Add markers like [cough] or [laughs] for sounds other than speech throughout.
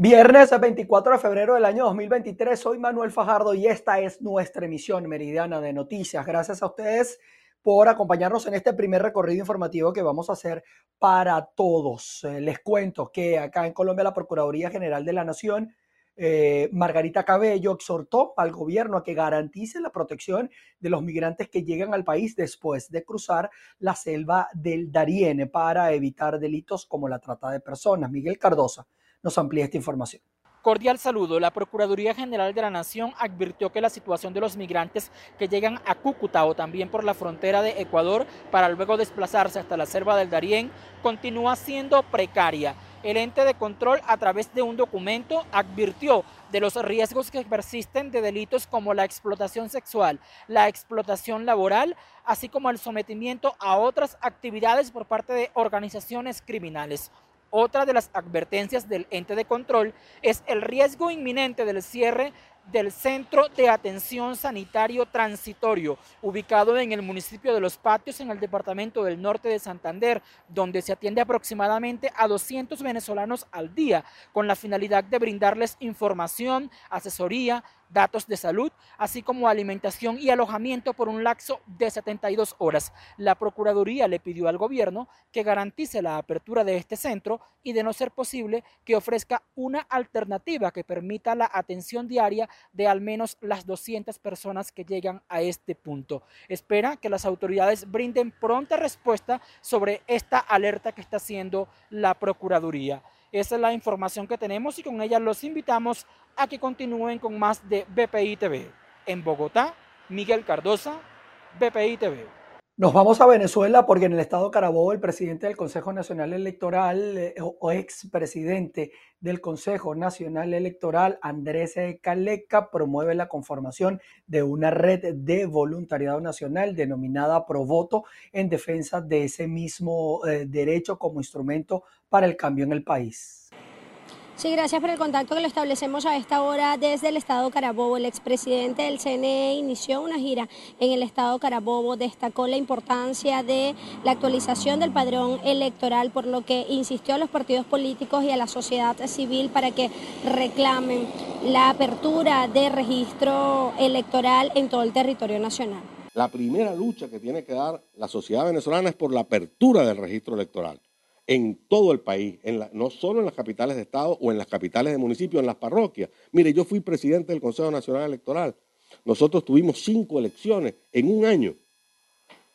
Viernes 24 de febrero del año 2023, soy Manuel Fajardo y esta es nuestra emisión meridiana de noticias. Gracias a ustedes por acompañarnos en este primer recorrido informativo que vamos a hacer para todos. Eh, les cuento que acá en Colombia la Procuraduría General de la Nación, eh, Margarita Cabello, exhortó al gobierno a que garantice la protección de los migrantes que llegan al país después de cruzar la selva del Darién para evitar delitos como la trata de personas. Miguel Cardosa nos amplía esta información. Cordial saludo. La Procuraduría General de la Nación advirtió que la situación de los migrantes que llegan a Cúcuta o también por la frontera de Ecuador para luego desplazarse hasta la selva del Darién continúa siendo precaria. El ente de control a través de un documento advirtió de los riesgos que persisten de delitos como la explotación sexual, la explotación laboral, así como el sometimiento a otras actividades por parte de organizaciones criminales. Otra de las advertencias del ente de control es el riesgo inminente del cierre del Centro de Atención Sanitario Transitorio, ubicado en el municipio de Los Patios, en el departamento del norte de Santander, donde se atiende aproximadamente a 200 venezolanos al día, con la finalidad de brindarles información, asesoría, datos de salud, así como alimentación y alojamiento por un lapso de 72 horas. La Procuraduría le pidió al gobierno que garantice la apertura de este centro y, de no ser posible, que ofrezca una alternativa que permita la atención diaria de al menos las 200 personas que llegan a este punto. Espera que las autoridades brinden pronta respuesta sobre esta alerta que está haciendo la Procuraduría. Esa es la información que tenemos y con ella los invitamos a que continúen con más de BPI TV. En Bogotá, Miguel Cardosa, BPI TV. Nos vamos a Venezuela porque en el estado Carabobo el presidente del Consejo Nacional Electoral eh, o expresidente del Consejo Nacional Electoral, Andrés Caleca, promueve la conformación de una red de voluntariado nacional denominada Provoto en defensa de ese mismo eh, derecho como instrumento para el cambio en el país. Sí, gracias por el contacto que lo establecemos a esta hora desde el Estado Carabobo. El expresidente del CNE inició una gira en el Estado Carabobo, destacó la importancia de la actualización del padrón electoral, por lo que insistió a los partidos políticos y a la sociedad civil para que reclamen la apertura de registro electoral en todo el territorio nacional. La primera lucha que tiene que dar la sociedad venezolana es por la apertura del registro electoral en todo el país, no solo en las capitales de Estado o en las capitales de municipio, en las parroquias. Mire, yo fui presidente del Consejo Nacional Electoral. Nosotros tuvimos cinco elecciones en un año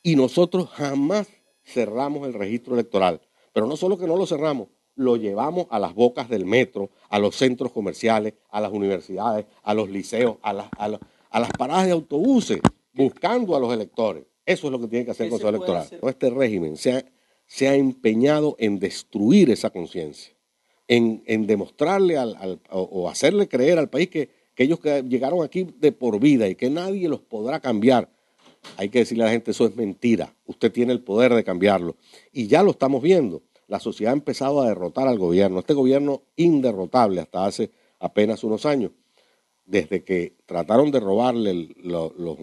y nosotros jamás cerramos el registro electoral. Pero no solo que no lo cerramos, lo llevamos a las bocas del metro, a los centros comerciales, a las universidades, a los liceos, a las, a las paradas de autobuses, buscando a los electores. Eso es lo que tiene que hacer el Consejo Electoral. Este régimen se ha se ha empeñado en destruir esa conciencia, en, demostrarle al, o hacerle creer al país que, que ellos llegaron aquí de por vida y que nadie los podrá cambiar. Hay que decirle a la gente, eso es mentira, usted tiene el poder de cambiarlo. Y ya lo estamos viendo, la sociedad ha empezado a derrotar al gobierno, este gobierno inderrotable hasta hace apenas unos años, desde que trataron de robarle los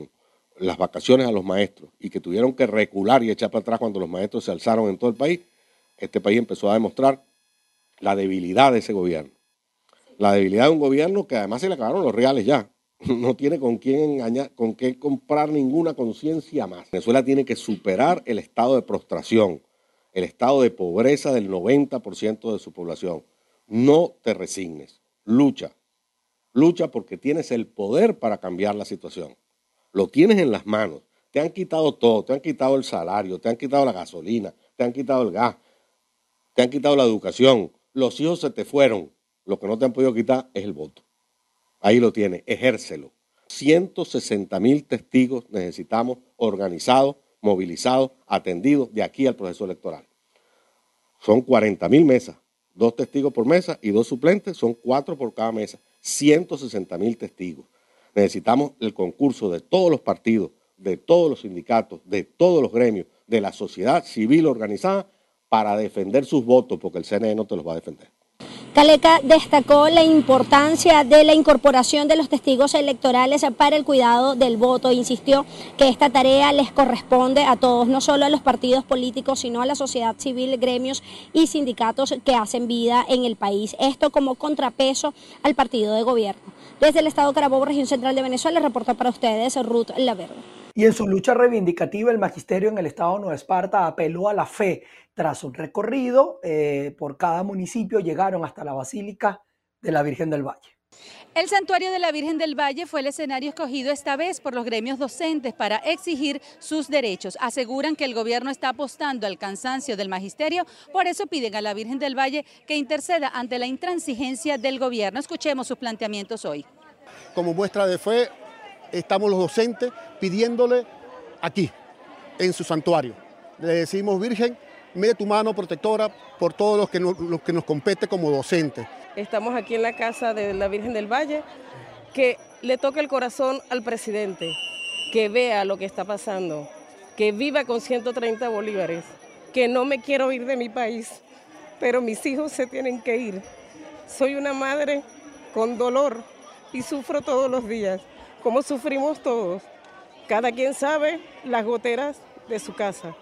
las vacaciones a los maestros y que tuvieron que recular y echar para atrás cuando los maestros se alzaron en todo el país, este país empezó a demostrar la debilidad de ese gobierno. La debilidad de un gobierno que además se le acabaron los reales ya. [laughs] No tiene con quién engañar, con qué comprar ninguna conciencia más. Venezuela tiene que superar el estado de prostración, el estado de pobreza del 90% de su población. No te resignes, lucha. Lucha porque tienes el poder para cambiar la situación lo tienes en las manos. Te han quitado todo, te han quitado el salario, te han quitado la gasolina, te han quitado el gas, te han quitado la educación. Los hijos se te fueron. Lo que no te han podido quitar es el voto. Ahí lo tienes, ejércelo. 160 mil testigos necesitamos organizados, movilizados, atendidos de aquí al proceso electoral. Son 40 mil mesas, dos testigos por mesa y dos suplentes, son cuatro por cada mesa. 160 mil testigos. Necesitamos el concurso de todos los partidos, de todos los sindicatos, de todos los gremios, de la sociedad civil organizada para defender sus votos, porque el CNE no te los va a defender. Caleca destacó la importancia de la incorporación de los testigos electorales para el cuidado del voto. Insistió que esta tarea les corresponde a todos, no solo a los partidos políticos, sino a la sociedad civil, gremios y sindicatos que hacen vida en el país. Esto como contrapeso al partido de gobierno. Desde el Estado Carabobo, región central de Venezuela, reporta para ustedes Ruth Laverde. Y en su lucha reivindicativa, el magisterio en el Estado de Nueva Esparta apeló a la fe tras un recorrido eh, por cada municipio, llegaron hasta la Basílica de la Virgen del Valle. El santuario de la Virgen del Valle fue el escenario escogido esta vez por los gremios docentes para exigir sus derechos. Aseguran que el gobierno está apostando al cansancio del magisterio, por eso piden a la Virgen del Valle que interceda ante la intransigencia del gobierno. Escuchemos sus planteamientos hoy. Como muestra de fe, estamos los docentes pidiéndole aquí, en su santuario. Le decimos, Virgen, mire tu mano protectora por todo lo que, nos, lo que nos compete como docentes. Estamos aquí en la casa de la Virgen del Valle, que le toque el corazón al presidente, que vea lo que está pasando, que viva con 130 bolívares, que no me quiero ir de mi país, pero mis hijos se tienen que ir. Soy una madre con dolor y sufro todos los días, como sufrimos todos. Cada quien sabe las goteras de su casa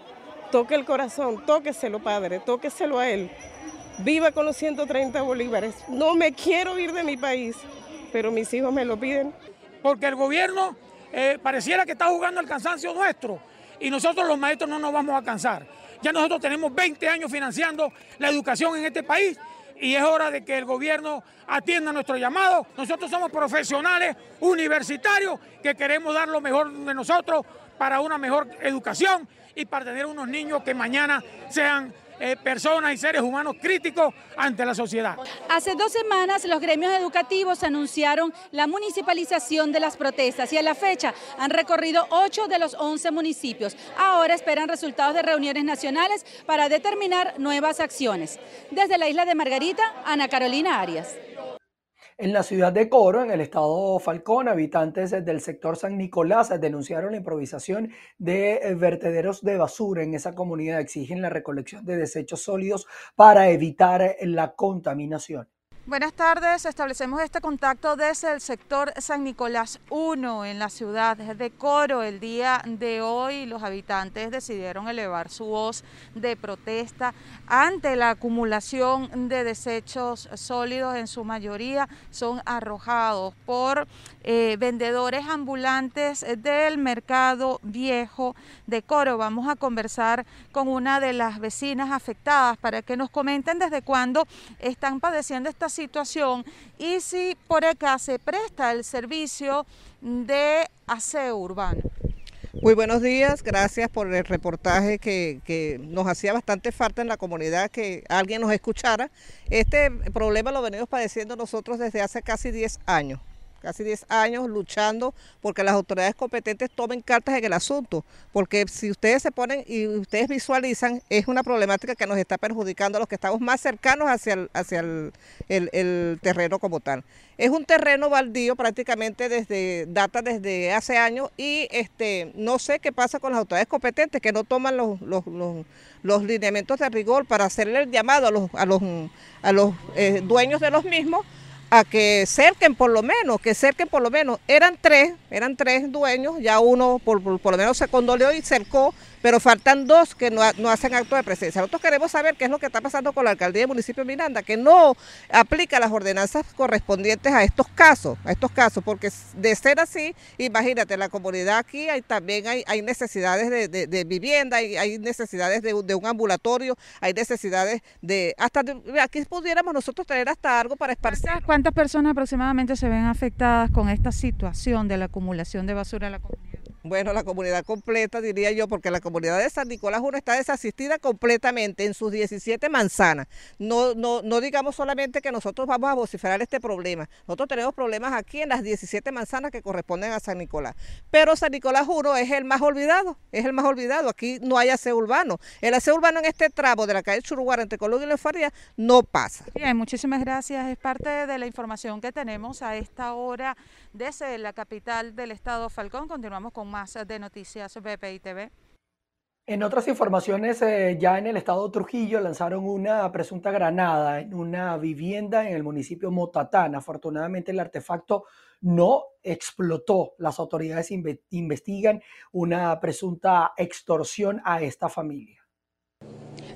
toque el corazón, tóqueselo, padre, tóqueselo a él. Viva con los 130 bolívares. No me quiero ir de mi país, pero mis hijos me lo piden. Porque el gobierno eh, pareciera que está jugando el cansancio nuestro y nosotros los maestros no nos vamos a cansar. Ya nosotros tenemos 20 años financiando la educación en este país y es hora de que el gobierno atienda nuestro llamado. Nosotros somos profesionales universitarios que queremos dar lo mejor de nosotros para una mejor educación y para tener unos niños que mañana sean eh, personas y seres humanos críticos ante la sociedad. Hace dos semanas los gremios educativos anunciaron la municipalización de las protestas y a la fecha han recorrido ocho de los once municipios. Ahora esperan resultados de reuniones nacionales para determinar nuevas acciones. Desde la isla de Margarita, Ana Carolina Arias. En la ciudad de Coro, en el estado Falcón, habitantes del sector San Nicolás denunciaron la improvisación de eh, vertederos de basura en esa comunidad. Exigen la recolección de desechos sólidos para evitar la contaminación. Buenas tardes, establecemos este contacto desde el sector San Nicolás 1 en la ciudad de Coro. El día de hoy los habitantes decidieron elevar su voz de protesta ante la acumulación de desechos sólidos, en su mayoría son arrojados por eh, vendedores ambulantes del mercado viejo de Coro. Vamos a conversar con una de las vecinas afectadas para que nos comenten desde cuándo están padeciendo esta situación y si por acá se presta el servicio de aseo urbano. Muy buenos días, gracias por el reportaje que, que, nos hacía bastante falta en la comunidad que alguien nos escuchara. Este problema lo venimos padeciendo nosotros desde hace casi 10 años casi 10 años luchando porque las autoridades competentes tomen cartas en el asunto, porque si ustedes se ponen y ustedes visualizan, es una problemática que nos está perjudicando a los que estamos más cercanos hacia el, hacia el, terreno como tal. Es un terreno baldío prácticamente desde, data desde hace años y este no sé qué pasa con las autoridades competentes que no toman los, los, los, lineamientos de rigor para hacerle el llamado a los, a los, a los eh, dueños de los mismos a que cerquen por lo menos, que cerquen por lo menos. Eran tres, eran tres dueños, ya uno por, por, lo menos se condoleó y cercó, pero faltan dos que no, hacen acto de presencia. Nosotros queremos saber qué es lo que está pasando con la alcaldía del municipio de Miranda, que no aplica las ordenanzas correspondientes a estos casos, a estos casos, porque de ser así, imagínate, la comunidad aquí hay, también hay, necesidades de, vivienda, hay, hay necesidades de, un ambulatorio, hay necesidades de, hasta aquí pudiéramos nosotros tener hasta algo para esparcir. ¿Cuántas personas aproximadamente se ven afectadas con esta situación de la acumulación de basura en la comunidad? Bueno, la comunidad completa, diría yo, porque la comunidad de San Nicolás uno está desasistida completamente en sus 17 manzanas. No, no, no digamos solamente que nosotros vamos a vociferar este problema. Nosotros tenemos problemas aquí en las 17 manzanas que corresponden a San Nicolás. Pero San Nicolás 1 es el más olvidado, es el más olvidado. Aquí no hay aseo urbano. El aseo urbano en este tramo de la calle Churuguara entre Colombia y Lefaría no pasa. Bien, muchísimas gracias. Es parte de la información que tenemos a esta hora desde la capital del estado Falcón. Continuamos con más de Noticias BPI TV. En otras informaciones, eh, ya en el estado de Trujillo lanzaron una presunta granada en una vivienda en el municipio Motatán. Afortunadamente el artefacto no explotó. Las autoridades investigan una presunta extorsión a esta familia.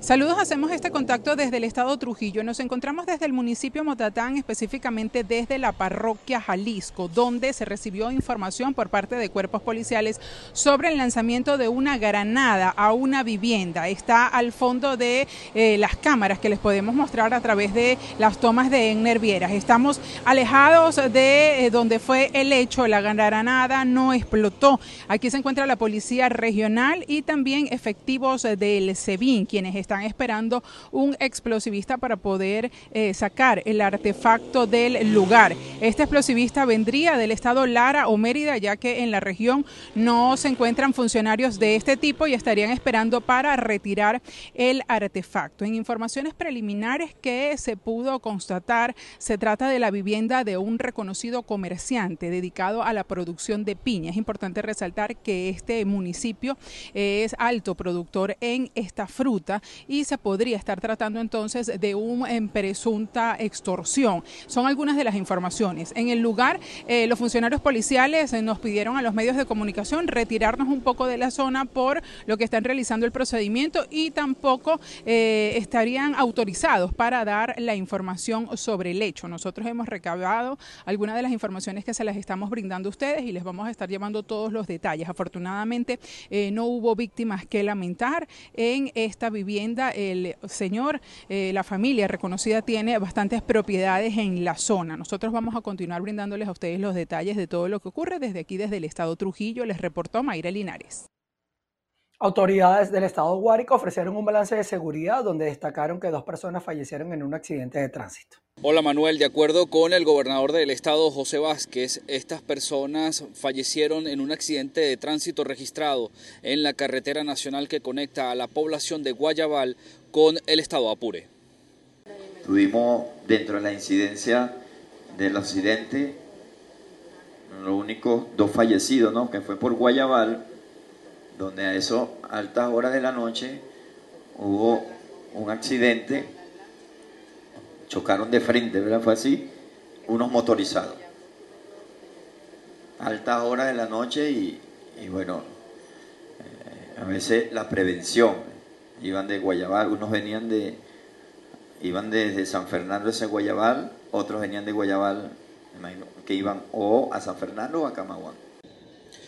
Saludos, hacemos este contacto desde el estado Trujillo. Nos encontramos desde el municipio Motatán, específicamente desde la parroquia Jalisco, donde se recibió información por parte de cuerpos policiales sobre el lanzamiento de una granada a una vivienda. Está al fondo de eh, las cámaras que les podemos mostrar a través de las tomas de Enner Vieras. Estamos alejados de eh, donde fue el hecho. La granada no explotó. Aquí se encuentra la policía regional y también efectivos del SEBIN, quienes están están esperando un explosivista para poder eh, sacar el artefacto del lugar. Este explosivista vendría del estado Lara o Mérida, ya que en la región no se encuentran funcionarios de este tipo y estarían esperando para retirar el artefacto. En informaciones preliminares que se pudo constatar, se trata de la vivienda de un reconocido comerciante dedicado a la producción de piña. Es importante resaltar que este municipio es alto productor en esta fruta y se podría estar tratando entonces de una presunta extorsión. Son algunas de las informaciones. En el lugar, eh, los funcionarios policiales eh, nos pidieron a los medios de comunicación retirarnos un poco de la zona por lo que están realizando el procedimiento y tampoco eh, estarían autorizados para dar la información sobre el hecho. Nosotros hemos recabado algunas de las informaciones que se las estamos brindando a ustedes y les vamos a estar llevando todos los detalles. Afortunadamente no hubo víctimas que lamentar en esta vivienda el señor, eh, la familia reconocida tiene bastantes propiedades en la zona. Nosotros vamos a continuar brindándoles a ustedes los detalles de todo lo que ocurre desde aquí, desde el estado Trujillo. Les reportó Mayra Linares. Autoridades del estado Guárico ofrecieron un balance de seguridad donde destacaron que dos personas fallecieron en un accidente de tránsito. Hola Manuel, de acuerdo con el gobernador del estado José Vázquez, estas personas fallecieron en un accidente de tránsito registrado en la carretera nacional que conecta a la población de Guayabal con el estado Apure. Tuvimos dentro de la incidencia del accidente, lo único, dos fallecidos, ¿no? que fue por Guayabal donde a eso altas horas de la noche hubo un accidente, chocaron de frente, ¿verdad? Fue así, unos motorizados. Altas horas de la noche y, bueno, eh, a veces la prevención, iban de Guayabal, unos venían de, iban desde San Fernando ese Guayabal, otros venían de Guayabal, que iban o a San Fernando o a Camaguán.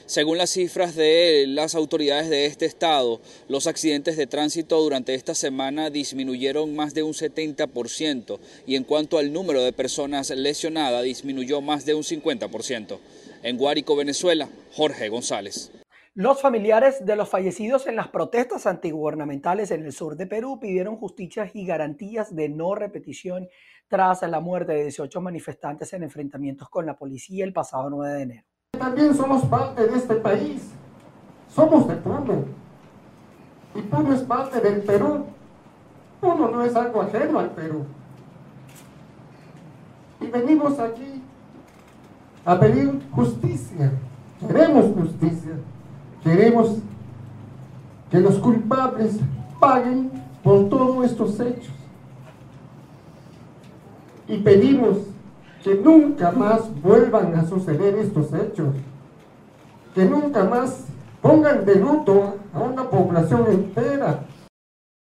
Según las cifras de las autoridades de este estado, los accidentes de tránsito durante esta semana disminuyeron más de un 70% y en cuanto al número de personas lesionadas disminuyó más de un 50%. En Guárico, Venezuela, Jorge González. Los familiares de los fallecidos en las protestas antigubernamentales en el sur de Perú pidieron justicia y garantías de no repetición tras la muerte de 18 manifestantes en enfrentamientos con la policía el pasado 9 de enero. También somos parte de este país. Somos de Puno. Y Puno es parte del Perú. Puno no es algo ajeno al Perú. Y venimos aquí a pedir justicia. Queremos justicia. Queremos que los culpables paguen por todos estos hechos. Y pedimos que nunca más vuelvan a suceder estos hechos, que nunca más pongan de luto a una población entera.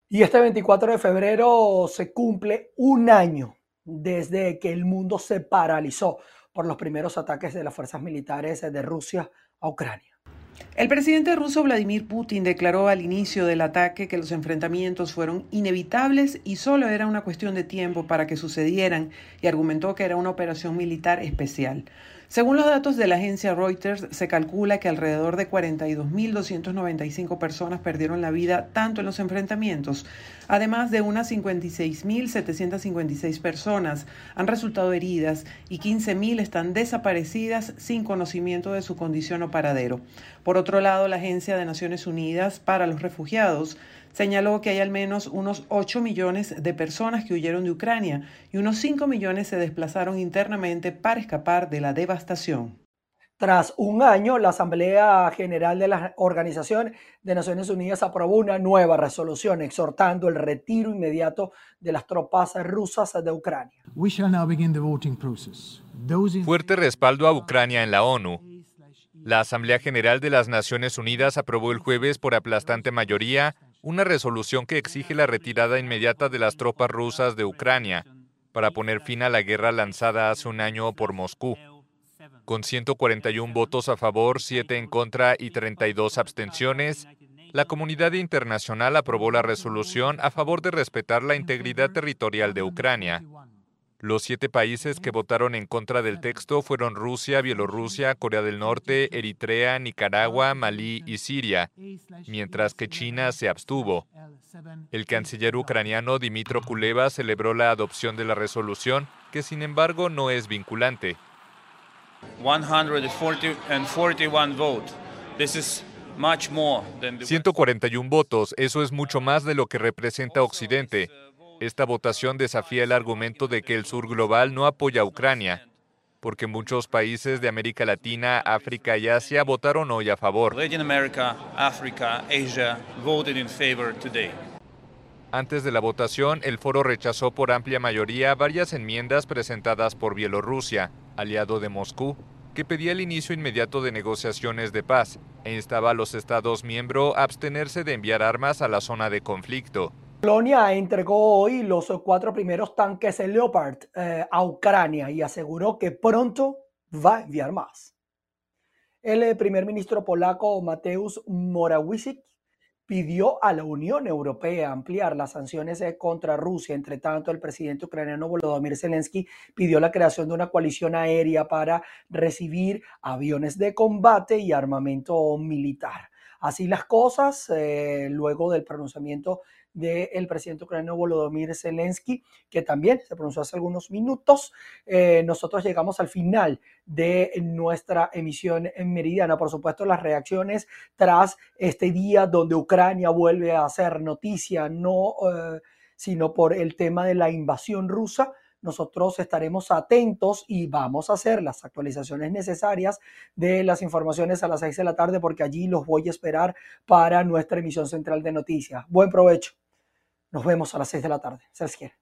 Y este 24 de febrero se cumple un año desde que el mundo se paralizó por los primeros ataques de las fuerzas militares de Rusia a Ucrania. El presidente ruso Vladimir Putin declaró al inicio del ataque que los enfrentamientos fueron inevitables y solo era una cuestión de tiempo para que sucedieran y argumentó que era una operación militar especial. Según los datos de la agencia Reuters, se calcula que alrededor de 42.295 personas perdieron la vida tanto en los enfrentamientos, además de unas 56.756 personas han resultado heridas y 15.000 están desaparecidas sin conocimiento de su condición o paradero. Por otro lado, la Agencia de Naciones Unidas para los Refugiados señaló que hay al menos unos 8 millones de personas que huyeron de Ucrania y unos 5 millones se desplazaron internamente para escapar de la devastación. Tras un año, la Asamblea General de la Organización de Naciones Unidas aprobó una nueva resolución exhortando el retiro inmediato de las tropas rusas de Ucrania. Fuerte respaldo a Ucrania en la ONU. La Asamblea General de las Naciones Unidas aprobó el jueves por aplastante mayoría una resolución que exige la retirada inmediata de las tropas rusas de Ucrania para poner fin a la guerra lanzada hace un año por Moscú con 141 votos a favor, 7 en contra y 32 abstenciones, la comunidad internacional aprobó la resolución a favor de respetar la integridad territorial de Ucrania. Los siete países que votaron en contra del texto fueron Rusia, Bielorrusia, Corea del Norte, Eritrea, Nicaragua, Malí y Siria, mientras que China se abstuvo. El canciller ucraniano Dimitro Kuleva celebró la adopción de la resolución, que sin embargo no es vinculante. 141 votos, eso es mucho más de lo que representa Occidente. Esta votación desafía el argumento de que el sur global no apoya a Ucrania, porque muchos países de América Latina, África y Asia votaron hoy a favor. Antes de la votación, el foro rechazó por amplia mayoría varias enmiendas presentadas por Bielorrusia, aliado de Moscú, que pedía el inicio inmediato de negociaciones de paz e instaba a los Estados miembros a abstenerse de enviar armas a la zona de conflicto. Polonia entregó hoy los cuatro primeros tanques Leopard eh, a Ucrania y aseguró que pronto va a enviar más. El eh, primer ministro polaco Mateusz Morawiecki pidió a la Unión Europea ampliar las sanciones eh, contra Rusia. Entre tanto, el presidente ucraniano Volodymyr Zelensky pidió la creación de una coalición aérea para recibir aviones de combate y armamento militar. Así las cosas, luego del pronunciamiento del presidente ucraniano Volodymyr Zelensky, que también se pronunció hace algunos minutos. Eh, nosotros llegamos al final de nuestra emisión en Meridiana. Por supuesto, las reacciones tras este día donde Ucrania vuelve a hacer noticia, no eh, sino por el tema de la invasión rusa. Nosotros estaremos atentos y vamos a hacer las actualizaciones necesarias de las informaciones a las seis de la tarde porque allí los voy a esperar para nuestra emisión central de noticias. Buen provecho. Nos vemos a las 6 de la tarde. Se les quiere.